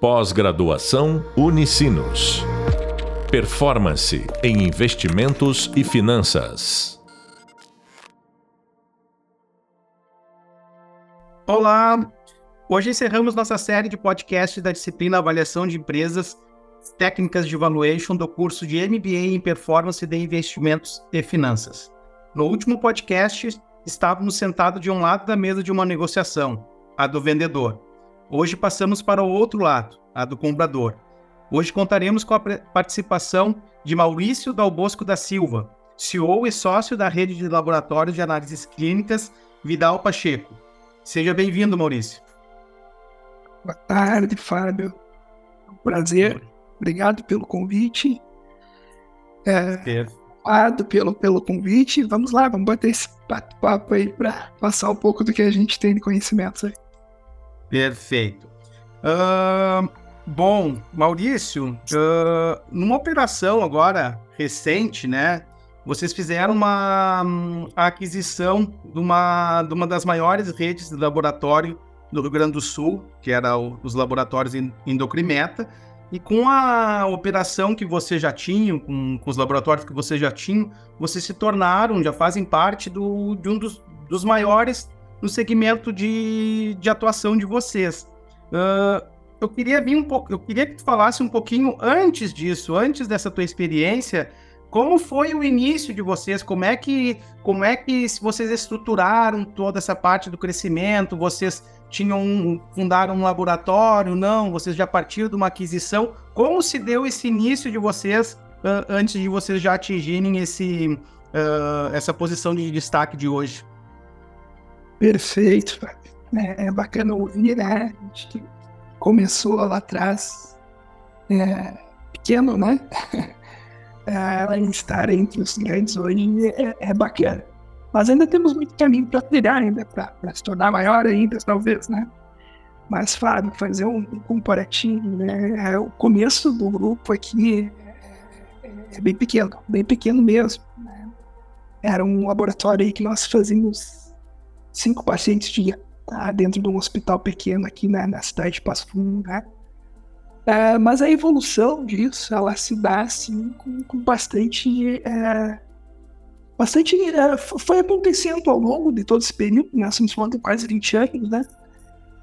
Pós-graduação Unicinos. Performance em investimentos e finanças. Olá! Hoje encerramos nossa série de podcasts da disciplina Avaliação de Empresas, Técnicas de Valuation do curso de MBA em Performance de Investimentos e Finanças. No último podcast, estávamos sentados de um lado da mesa de uma negociação, a do vendedor. Hoje passamos para o outro lado, a do comprador. Hoje contaremos com a participação de Maurício Dalbosco da Silva, CEO e sócio da rede de laboratórios de análises clínicas Vidal Pacheco. Seja bem-vindo, Maurício. Boa tarde, Fábio. É um prazer. Obrigado pelo convite. É, Obrigado pelo, pelo convite. Vamos lá, vamos bater esse papo aí para passar um pouco do que a gente tem de conhecimentos aí. Perfeito. Uh, bom, Maurício, uh, numa operação agora recente, né? Vocês fizeram uma um, aquisição de uma, de uma das maiores redes de laboratório do Rio Grande do Sul, que era o, os laboratórios Endocrimeta, e com a operação que você já tinha, com, com, os laboratórios que você já tinha, vocês se tornaram, já fazem parte do, de um dos, dos maiores no segmento de, de atuação de vocês. Uh, eu queria vir um pouco, eu queria que tu falasse um pouquinho antes disso, antes dessa tua experiência, como foi o início de vocês? Como é que, como é que vocês estruturaram toda essa parte do crescimento? Vocês tinham fundaram um laboratório? Não? Vocês já partiram de uma aquisição? Como se deu esse início de vocês uh, antes de vocês já atingirem esse, uh, essa posição de destaque de hoje? Perfeito, é, é bacana ouvir, né? A gente começou lá atrás é, pequeno, né? é, estar entre os grandes hoje é, é, bacana. Mas ainda temos muito caminho para trilhar ainda, para se tornar maior ainda, talvez, né? Mas, Fábio, fazer um, um comparativo, né? É, o começo do grupo aqui é, é, bem pequeno, bem pequeno mesmo. Né? Era um laboratório aí que nós fazíamos cinco pacientes dia tá? dentro de um hospital pequeno aqui né, na cidade de Passo Fundo, né? É, mas a evolução disso, ela se dá assim com, com bastante... É, bastante... É, foi acontecendo ao longo de todo esse período, né? Estamos falando de quase 20 anos, né?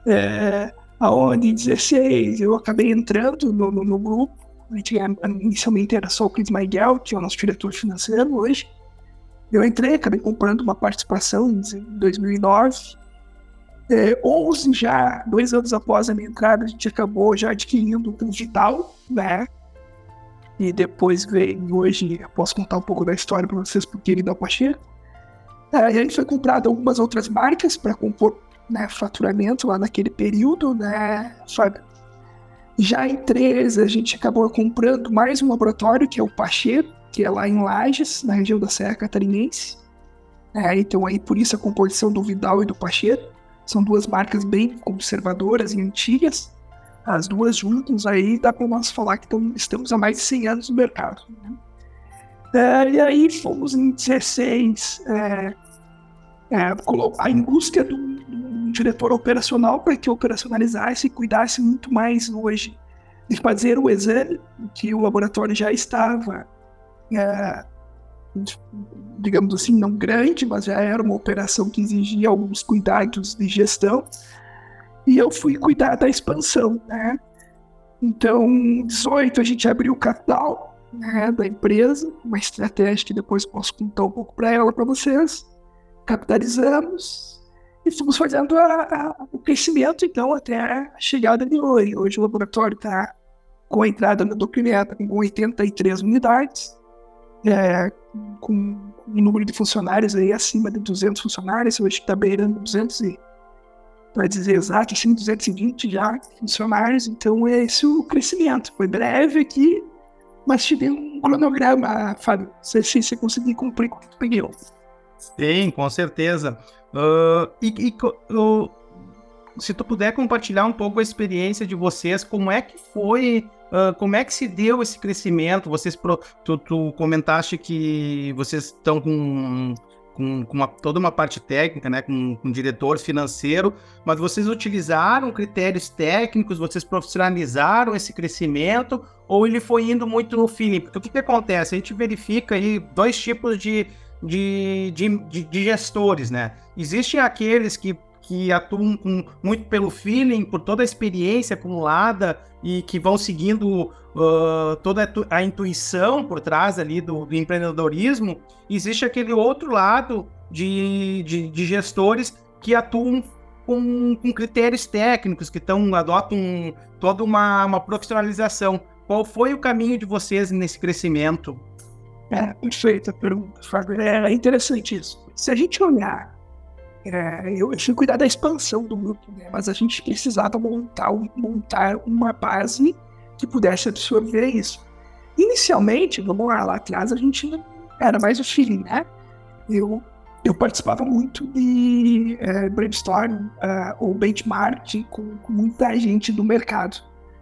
É, aonde em 16 eu acabei entrando no, no, no grupo, a gente, inicialmente era só o Chris Miguel, que é o nosso diretor financeiro hoje, eu entrei, acabei comprando uma participação em 2009. É, 11 já, dois anos após a minha entrada, a gente acabou já adquirindo o Vital, né? E depois veio, hoje, eu posso contar um pouco da história para vocês, porque ele dá Pacheco. É, a gente foi comprado algumas outras marcas para compor né, faturamento lá naquele período, né? Já em 13, a gente acabou comprando mais um laboratório, que é o Pacheco, que é lá em Lages, na região da Serra Catarinense. É, então aí por isso a composição do Vidal e do Pacheiro. São duas marcas bem conservadoras e antigas. As duas juntas aí dá para nós falar que tamo, estamos há mais de 100 anos no mercado. Né? É, e aí fomos em 16 é, é, a indústria do, do diretor operacional para que operacionalizasse e cuidasse muito mais hoje de fazer o exame que o laboratório já estava é, digamos assim, não grande, mas já era uma operação que exigia alguns cuidados de gestão. E eu fui cuidar da expansão, né? Então, em 18 a gente abriu o capital né, da empresa, uma estratégia que depois posso contar um pouco para ela, para vocês. Capitalizamos e fomos fazendo a, a, o crescimento, então, até a chegada de hoje. Hoje o laboratório está com a entrada no documento com 83 unidades é, com um número de funcionários aí acima de 200 funcionários, hoje está beirando 200 e, para dizer exato, assim, 220 já funcionários, então é esse o crescimento. Foi breve aqui, mas tive um cronograma, Fábio, se você conseguir cumprir com o que pediu. Sim, com certeza. Uh, e, e uh, se tu puder compartilhar um pouco a experiência de vocês, como é que foi Uh, como é que se deu esse crescimento? Vocês, pro, tu, tu, comentaste que vocês estão com com, com uma, toda uma parte técnica, né, com, com diretor financeiro, mas vocês utilizaram critérios técnicos, vocês profissionalizaram esse crescimento, ou ele foi indo muito no feeling? Porque o que, que acontece? A gente verifica aí dois tipos de, de, de, de, de gestores, né? Existem aqueles que que atuam com, muito pelo feeling, por toda a experiência acumulada e que vão seguindo uh, toda a intuição por trás ali do, do empreendedorismo, existe aquele outro lado de, de, de gestores que atuam com, com, critérios técnicos, que tão, adotam toda uma, uma profissionalização. Qual foi o caminho de vocês nesse crescimento? É, perfeita pergunta, Fábio. É interessante isso. Se a gente olhar, é, eu, eu fui cuidar da expansão do grupo, né, mas a gente precisava montar, montar uma base que pudesse absorver isso. Inicialmente, vamos lá, lá atrás a gente era mais o feeling, né? Eu, eu participava muito de é, brainstorm uh, ou benchmark com, com, muita gente do mercado.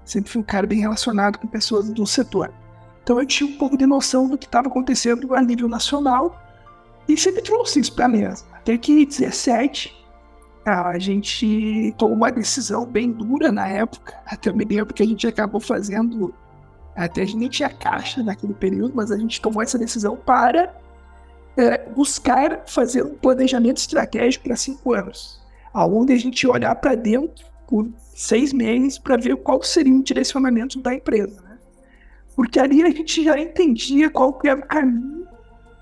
Sempre fui um cara bem relacionado com pessoas do setor. Então eu tinha um pouco de noção do que estava acontecendo a nível nacional e sempre trouxe isso para a mesa. Até que 17 a gente tomou uma decisão bem dura na época. Até me lembro que a gente acabou fazendo. Até a gente nem tinha caixa naquele período, mas a gente tomou essa decisão para é, buscar fazer um planejamento estratégico para cinco anos, aonde a gente olhar para dentro por seis meses para ver qual seria o direcionamento da empresa. Né? Porque ali a gente já entendia qual era o caminho,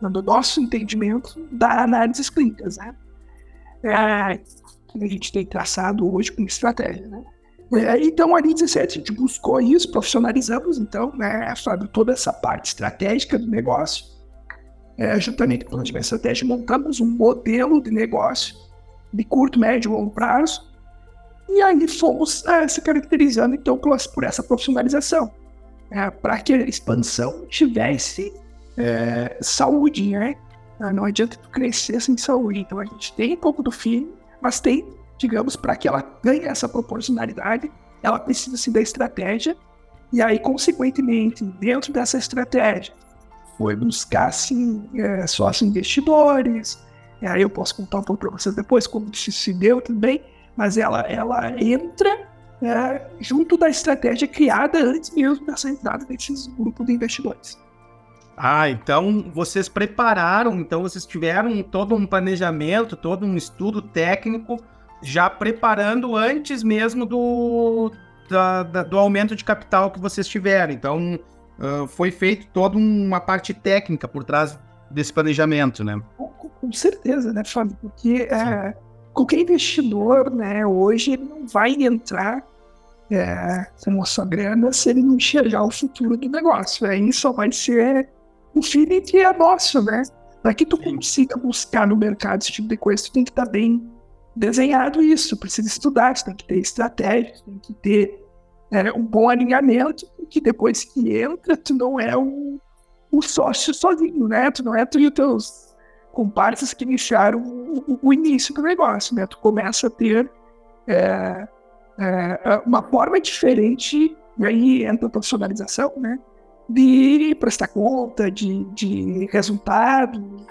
no nosso entendimento, da análise clínicas. Né? É, que a gente tem traçado hoje como estratégia, né? É, então, ali 17, a gente buscou isso, profissionalizamos, então, né, Fábio, toda essa parte estratégica do negócio. É, juntamente com a estratégia, montamos um modelo de negócio de curto, médio e longo prazo. E aí fomos é, se caracterizando, então, por, por essa profissionalização. É, para que a expansão tivesse é, saúde, né? Não adianta tu crescer sem saúde. Então, a gente tem um pouco do fim, mas tem, digamos, para que ela ganhe essa proporcionalidade, ela precisa se da estratégia, e aí, consequentemente, dentro dessa estratégia, foi buscar, assim, é, sócios investidores, e aí eu posso contar um pouco para vocês depois como isso se deu também, mas ela, ela entra é, junto da estratégia criada antes mesmo dessa entrada desses grupos de investidores. Ah, então vocês prepararam, então vocês tiveram todo um planejamento, todo um estudo técnico, já preparando antes mesmo do, da, da, do aumento de capital que vocês tiveram. Então uh, foi feito toda uma parte técnica por trás desse planejamento, né? Com, com certeza, né, Fábio? Porque é, qualquer investidor, né, hoje ele não vai entrar é, com a sua grana se ele não enxergar o futuro do negócio. Aí só vai ser o feeling que é nosso, né? Para que tu consiga buscar no mercado esse tipo de coisa, tu tem que estar tá bem desenhado isso, precisa estudar, tu tem que ter estratégia, tu tem que ter é, um bom alinhamento, que depois que entra, tu não é o, o sócio sozinho, né? Tu não é tu e os teus comparsas que iniciaram o, o, início do negócio, né? Tu começa a ter é, é, uma forma diferente, e aí entra a profissionalização, né? De prestar conta, de, de resultado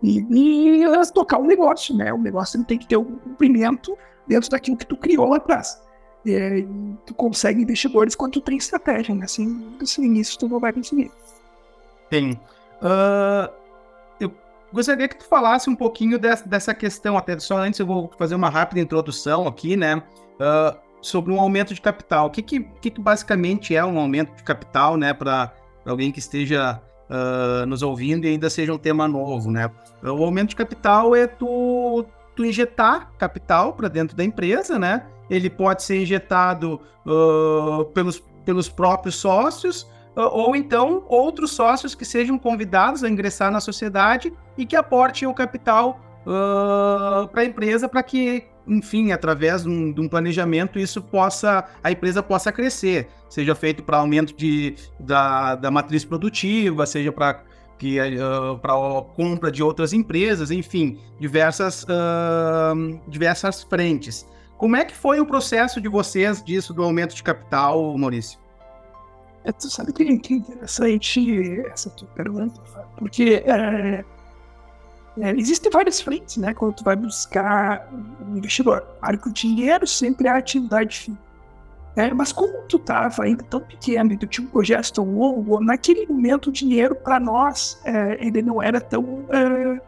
e, e tocar o negócio, né? O negócio tem que ter um cumprimento dentro daquilo que tu criou lá atrás. E, tu consegue investidores quando tu tem estratégia, né? Assim, sem isso tu não vai conseguir. Tem. Uh, eu gostaria que tu falasse um pouquinho dessa, dessa questão, até só antes eu vou fazer uma rápida introdução aqui, né? Uh, sobre um aumento de capital. O que, que, que, que basicamente é um aumento de capital, né? Para para alguém que esteja uh, nos ouvindo e ainda seja um tema novo, né? O aumento de capital é tu, tu injetar capital para dentro da empresa, né? Ele pode ser injetado uh, pelos, pelos próprios sócios, uh, ou então outros sócios que sejam convidados a ingressar na sociedade e que aportem o capital para a empresa para que enfim, através de um, de um, planejamento, isso possa, a empresa possa crescer, seja feito para aumento de, da, da matriz produtiva, seja para que uh, para compra de outras empresas, enfim, diversas, uh, diversas frentes. Como é que foi o processo de vocês disso do aumento de capital, Maurício? É, tu sabe que, que interessante essa tua pergunta, porque é, É, existem várias frentes, né? Quando tu vai buscar um investidor. Claro que o dinheiro sempre é a atividade fim. É, mas como tu estava ainda tão pequeno e tu tinha um projeto tão longo, naquele momento o dinheiro para nós é, ele não era tão, é,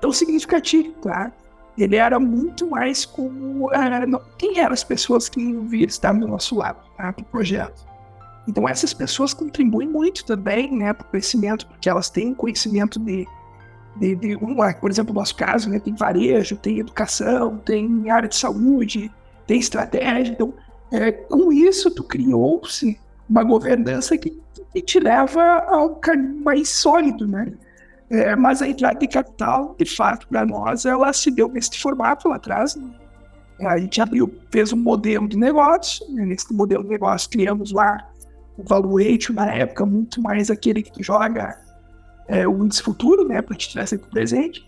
tão significativo, tá? Ele era muito mais como é, quem eram as pessoas que iam vir estar do nosso lado tá, para o projeto. Então essas pessoas contribuem muito também né, para o crescimento, porque elas têm conhecimento de de, de uma, por exemplo, no nosso caso, né, tem varejo, tem educação, tem área de saúde, tem estratégia. Então, é, com isso, tu criou-se uma governança que, que, te leva a um caminho mais sólido, né? É, mas a entrada de capital, de fato, para nós, ela se deu nesse formato lá atrás. Né? A gente abriu, fez um modelo de negócio, né? nesse modelo de negócio criamos lá o valuation na época muito mais aquele que joga é, o índice futuro, né, para a gente tirar presente,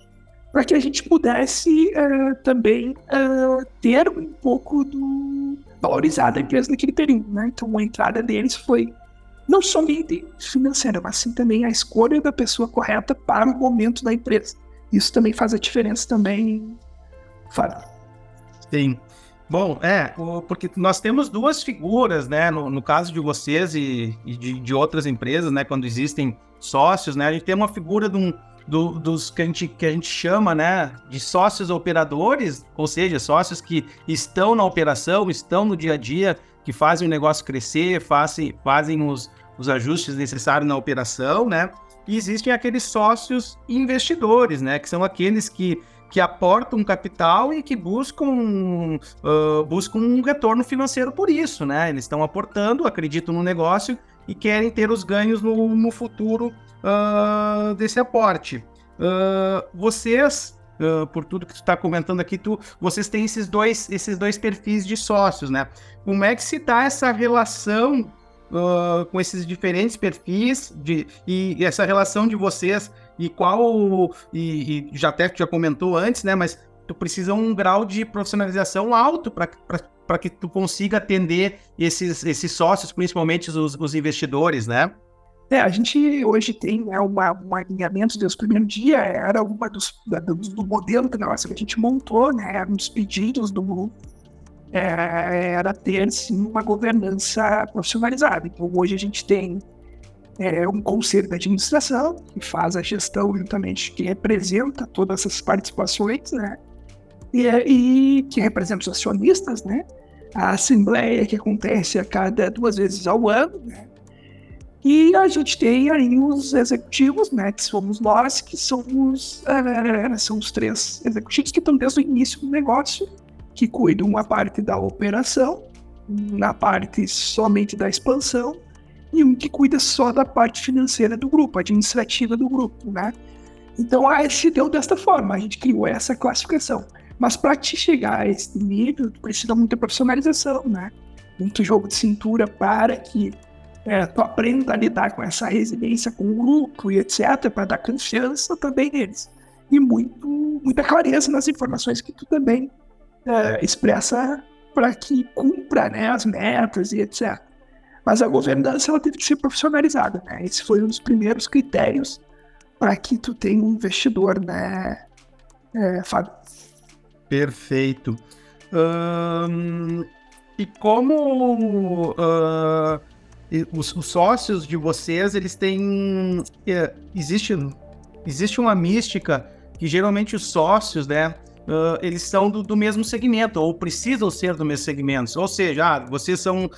para que a gente pudesse é, também é, ter um pouco do valorizar da empresa naquele período, né? Então a entrada deles foi não somente financeira, mas sim também a escolha da pessoa correta para o momento da empresa. Isso também faz a diferença também, Fábio. Sim. Bom, é, porque nós temos duas figuras, né? No, no caso de vocês e, e de, de, outras empresas, né? Quando existem sócios, né? A gente tem uma figura de um, do, dos que a, gente, que a gente chama, né? De sócios operadores, ou seja, sócios que estão na operação, estão no dia a dia, que fazem o negócio crescer, fazem, fazem os, os ajustes necessários na operação, né? E existem aqueles sócios investidores, né? Que são aqueles que que aportam capital e que buscam, uh, buscam um retorno financeiro por isso, né? Eles estão aportando, acreditam no negócio e querem ter os ganhos no, no futuro uh, desse aporte. Uh, vocês, por tudo que tu está comentando aqui, tu, vocês têm esses dois, esses dois perfis de sócios, né? Como é que se dá essa relação com esses diferentes perfis de, e, e essa relação de vocês e qual. E, e já até já comentou antes, né? Mas tu precisa um grau de profissionalização alto para que tu consiga atender esses, esses sócios, principalmente os, os investidores, né? É, a gente hoje tem né, uma, um alinhamento desde o primeiro dia, era uma dos, do, do modelo que, nossa, que a gente montou, né, um dos pedidos do grupo, é, era ter, sim, uma governança profissionalizada. Então, hoje a gente tem é um conselho de administração que faz a gestão juntamente, que representa todas essas participações, né? E, é, e que representa os acionistas, né? A assembleia que acontece a cada duas vezes ao ano, né? E a gente tem aí os executivos, né? Que somos nós, que somos, é, são os três executivos que estão desde o início do negócio, que cuidam uma parte da operação, na parte somente da expansão e um que cuida só da parte financeira do grupo, administrativa do grupo, né? Então a se deu desta forma, a gente criou essa classificação. Mas para te chegar a esse nível, precisa muita profissionalização, né? Muito jogo de cintura para que é, tu aprenda a lidar com essa resiliência com o grupo e etc, para dar confiança também neles. E muito, muita clareza nas informações que tu também é, expressa para que cumpra né, as metas e etc. Mas a governança ela teve que ser profissionalizada, né? Esse foi um dos primeiros critérios para que tu tenha um investidor, né, é, Fábio? Perfeito. Um, e como uh, os, os, sócios de vocês, eles têm... É, existe, existe uma mística que geralmente os sócios, né, uh, eles são do, do, mesmo segmento, ou precisam ser do mesmo segmento. Ou seja, ah, vocês são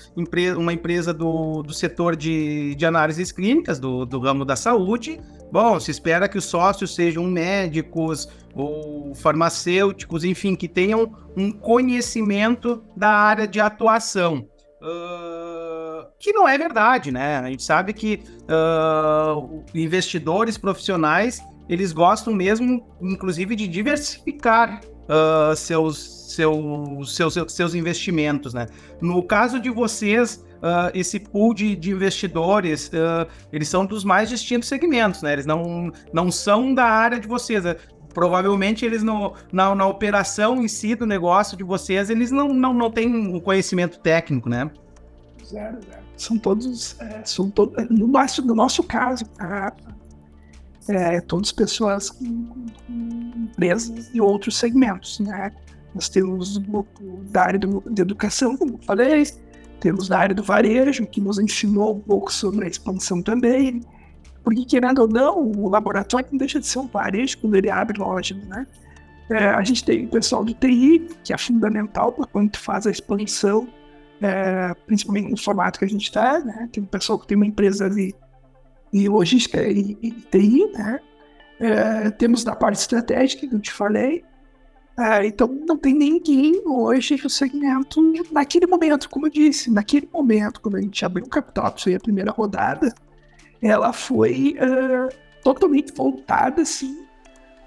uma empresa do, do setor de, de análises clínicas, do, do ramo da saúde. Bom, se espera que os sócios sejam médicos ou farmacêuticos, enfim, que tenham um conhecimento da área de atuação. Uh, que não é verdade, né? A gente sabe que uh, investidores profissionais eles gostam mesmo, inclusive, de diversificar uh, seus, seus, seus, seus investimentos, né? No caso de vocês, Uh, esse pool de, de investidores, uh, eles são dos mais distintos segmentos, né? Eles não, não são da área de vocês. Né? Provavelmente eles no, na, na operação em si do negócio de vocês, eles não, não, não têm o conhecimento técnico, né? Zero, zero. São todos, é, são todos no, nosso, no nosso caso, a, é, todas pessoas empresas e outros segmentos, né? Nós temos da área do, de educação, como falei, temos da área do varejo, que nos ensinou um pouco sobre a expansão também, porque, querendo ou não, o laboratório não deixa de ser um varejo quando ele abre loja, né? É, a gente tem o pessoal do TI, que é fundamental para quando tu faz a expansão, é, principalmente no formato que a gente está, né? Tem o pessoal que tem uma empresa de, de logística e, e TI, né? É, temos da parte estratégica, que eu te falei. É, então, não tem ninguém hoje no segmento, naquele momento, como eu disse, naquele momento, quando a gente abriu o capital, a primeira rodada, ela foi uh, totalmente voltada, assim,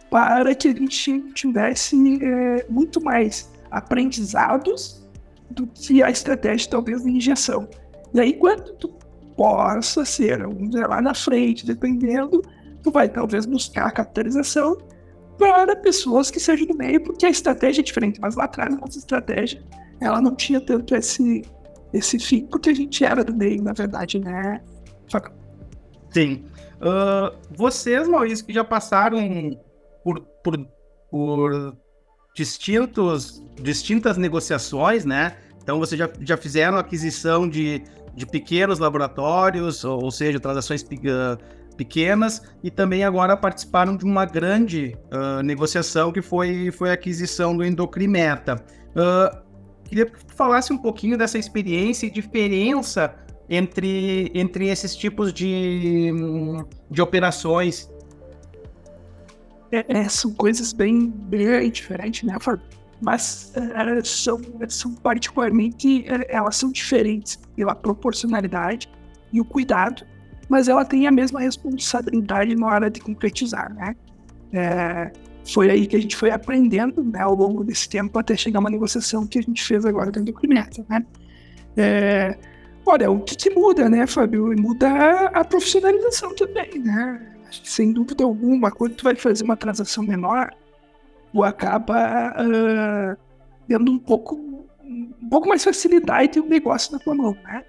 para que a gente tivesse uh, muito mais aprendizados do que a estratégia, talvez, de injeção. E aí, quando tu possa ser, vamos lá na frente, dependendo, tu vai talvez buscar a capitalização para pessoas que sejam do meio, porque a estratégia é diferente. Mas lá atrás, nossa estratégia, ela não tinha tanto esse, esse fim, porque a gente era do meio, na verdade, né? Sim. Uh, vocês, Maurício, que já passaram por, por, por distintos, distintas negociações, né? Então, vocês já, já fizeram aquisição de, de pequenos laboratórios, ou, ou seja, transações uh, pequenas, e também agora participaram de uma grande uh, negociação que foi, foi a aquisição do Endocrimeta. Uh, queria que falasse um pouquinho dessa experiência e diferença entre, entre esses tipos de, de operações. É, é, são coisas bem, bem diferentes, né, Mas é, são, são particularmente, é, elas são diferentes pela proporcionalidade e o cuidado, mas ela tem a mesma responsabilidade na hora de concretizar, né? É, foi aí que a gente foi aprendendo né, ao longo desse tempo até chegar uma negociação que a gente fez agora dentro do Crimeta, né? É, Olha, o que, que muda, né, Fábio? Muda a, a profissionalização também, né? Sem dúvida alguma, quando tu vai fazer uma transação menor, tu acaba uh, tendo um pouco, um pouco mais facilidade um negócio na tua mão, né?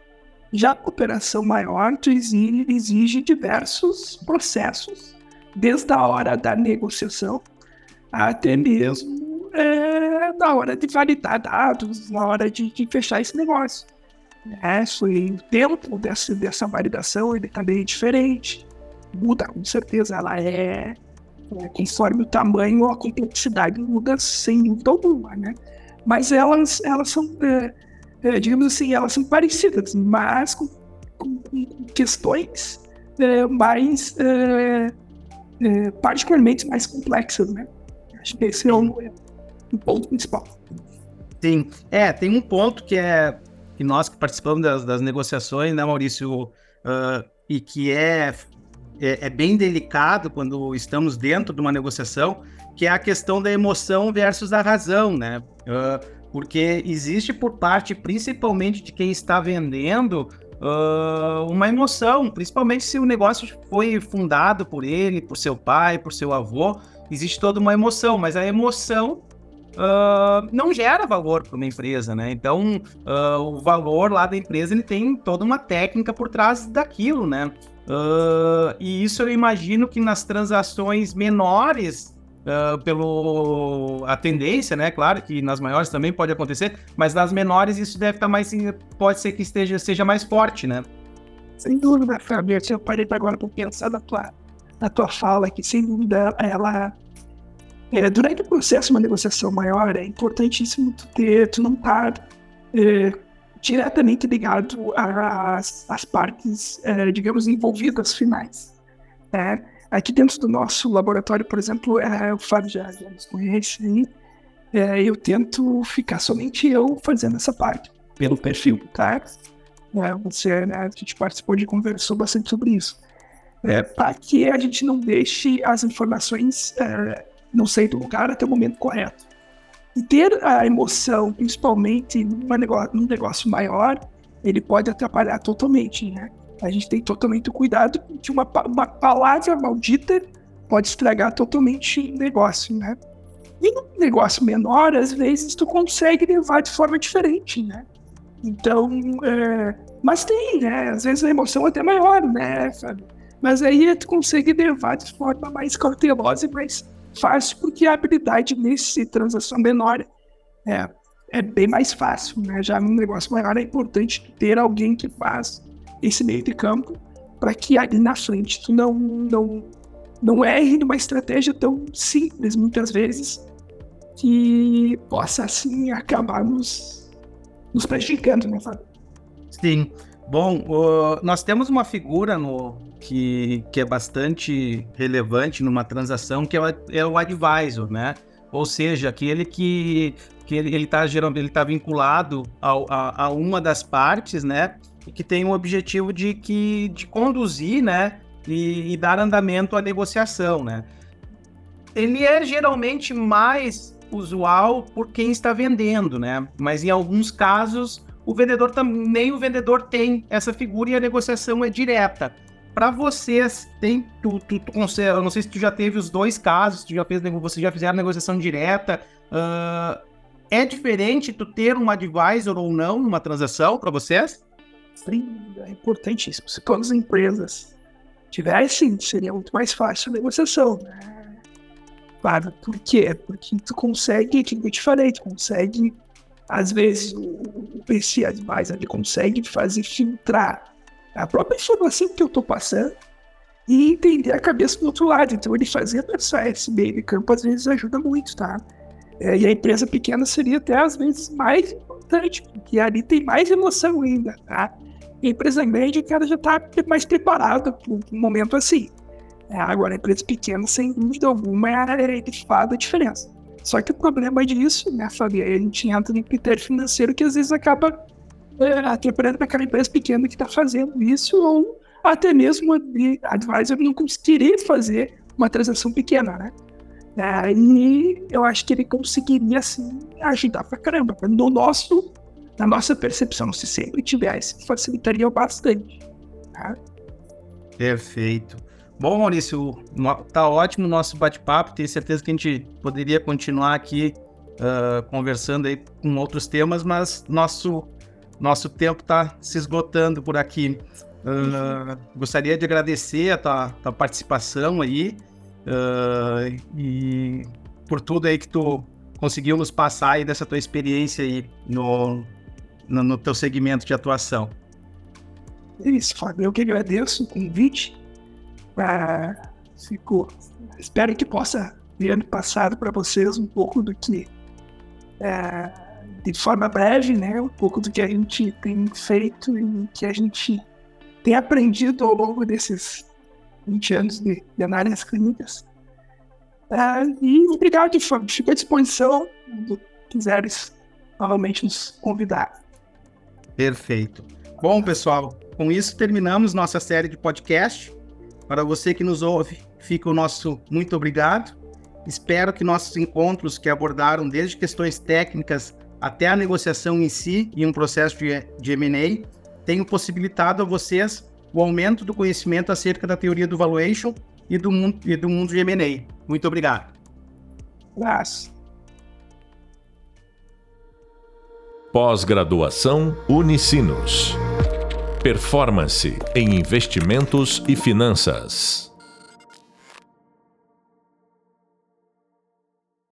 Já a operação maior, exige, exige diversos processos, desde a hora da negociação até mesmo é, na hora de validar dados, na hora de, de fechar esse negócio. É, foi o tempo dessa, dessa validação ele também é diferente. Muda, com certeza, ela é, é conforme o tamanho, a complexidade muda sem dúvida alguma, né? Mas elas, elas são, é, é, digamos assim, elas são parecidas, mas com, com, com questões é, mais, é, particularmente mais complexas, né? Acho que esse é o, ponto principal. Sim, é, tem um ponto que é que nós que participamos das, das negociações, né, Maurício, uh, e que é, é, é, bem delicado quando estamos dentro de uma negociação, que é a questão da emoção versus a razão, né? Uh, porque existe por parte, principalmente de quem está vendendo, uh, uma emoção, principalmente se o negócio foi fundado por ele, por seu pai, por seu avô, existe toda uma emoção, mas a emoção uh, não gera valor para uma empresa, né? Então, uh, o valor lá da empresa ele tem toda uma técnica por trás daquilo, né? Uh, e isso eu imagino que nas transações menores, pelo a tendência, né? Claro que nas maiores também pode acontecer, mas nas menores isso deve estar tá mais, pode ser que esteja seja mais forte, né? Sem dúvida, Fábio. Eu parei agora para pensar na tua, na tua fala, que sem dúvida ela é, durante o processo de uma negociação maior, é importantíssimo tu ter, tu não estar tá, é, diretamente ligado às, às partes, é, digamos, envolvidas finais. Né? Aqui dentro do nosso laboratório, por exemplo, é, o Fábio já, já nos conhece aí, é, eu tento ficar somente eu fazendo essa parte, pelo perfil, tá? É, você, né, a gente participou de conversou bastante sobre isso. É, para que a gente não deixe as informações é, não sair do lugar até o momento correto. E ter a emoção, principalmente numa negócio, num negócio maior, ele pode atrapalhar totalmente, né? A gente tem totalmente o cuidado que uma, uma palavra maldita pode estragar totalmente o negócio, né? E num negócio menor, às vezes tu consegue levar de forma diferente, né? Então, é... mas tem, né? Às vezes a emoção é até maior, né? Mas aí tu consegue levar de forma mais cautelosa e mais fácil, porque a habilidade nesse transação menor é, é bem mais fácil, né? Já no negócio maior é importante ter alguém que faz esse meio de campo para que ali na frente tu não, não, não erre numa estratégia tão simples, muitas vezes, que possa, assim, acabar nos, nos prejudicando, né, Fábio? Sim. Bom, uh, nós temos uma figura no, que, que é bastante relevante numa transação, que é o, é o advisor, né? Ou seja, aquele que, que ele está ele tá vinculado ao, a, a uma das partes, né? E que tem o objetivo de, que, de conduzir, né? E, e dar andamento à negociação, né? Ele é geralmente mais usual por quem está vendendo, né? Mas em alguns casos o vendedor também, nem o vendedor tem essa figura e a negociação é direta. Para vocês, tem tu, tu, tu, eu não sei se tu já teve os dois casos, tu já fez, você já fizeram negociação direta. Uh, é diferente tu ter um advisor ou não numa transação para vocês? Sim, é importantíssimo. Se todas as empresas tivessem, seria muito mais fácil a negociação. Né? Claro, por quê? Porque tu consegue, que eu te falei, tu consegue às vezes o PC Advisor ele consegue fazer filtrar a própria informação que eu estou passando e entender a cabeça do outro lado. Então ele fazendo essa SB de campo às vezes ajuda muito, tá? É, e a empresa pequena seria até às vezes mais importante, porque ali tem mais emoção ainda, tá? E a empresa média, cara, já está mais preparada para um momento assim. É, agora, a empresa pequena, sem dúvida alguma, é de fato a diferença. Só que o problema disso, né, Fabi, a gente entra no critério financeiro que às vezes acaba é, atrapalhando para aquela empresa pequena que está fazendo isso, ou até mesmo a advisor não conseguiria fazer uma transação pequena, né? É, e eu acho que ele conseguiria, assim, ajudar pra caramba. No nosso, na nossa percepção, se sempre tivesse, facilitaria bastante. Tá? Perfeito. Bom, Maurício, tá ótimo o nosso bate-papo. Tenho certeza que a gente poderia continuar aqui uh, conversando aí com outros temas, mas nosso, nosso tempo está se esgotando por aqui. Uh, gostaria de agradecer a tua, tua participação aí uh, e por tudo aí que tu conseguiu nos passar aí dessa tua experiência aí no, no, no teu segmento de atuação. É isso, Fábio. Eu que agradeço o convite ah, fico, espero que possa ter passado para vocês um pouco do que, é, de forma breve, né, um pouco do que a gente tem feito e que a gente tem aprendido ao longo desses 20 anos de, de análises clínicas. É, e obrigado, fico à disposição do quiseres novamente nos convidar. Perfeito. Bom, pessoal, com isso terminamos nossa série de podcast. Para você que nos ouve, fica o nosso muito obrigado. Espero que nossos encontros, que abordaram desde questões técnicas até a negociação em si e um processo de, de M&A, tenham possibilitado a vocês o aumento do conhecimento acerca da teoria do valuation e do mundo, e do mundo de M&A. Muito obrigado. Graças. Pós-graduação Unicinos. Performance em investimentos e finanças.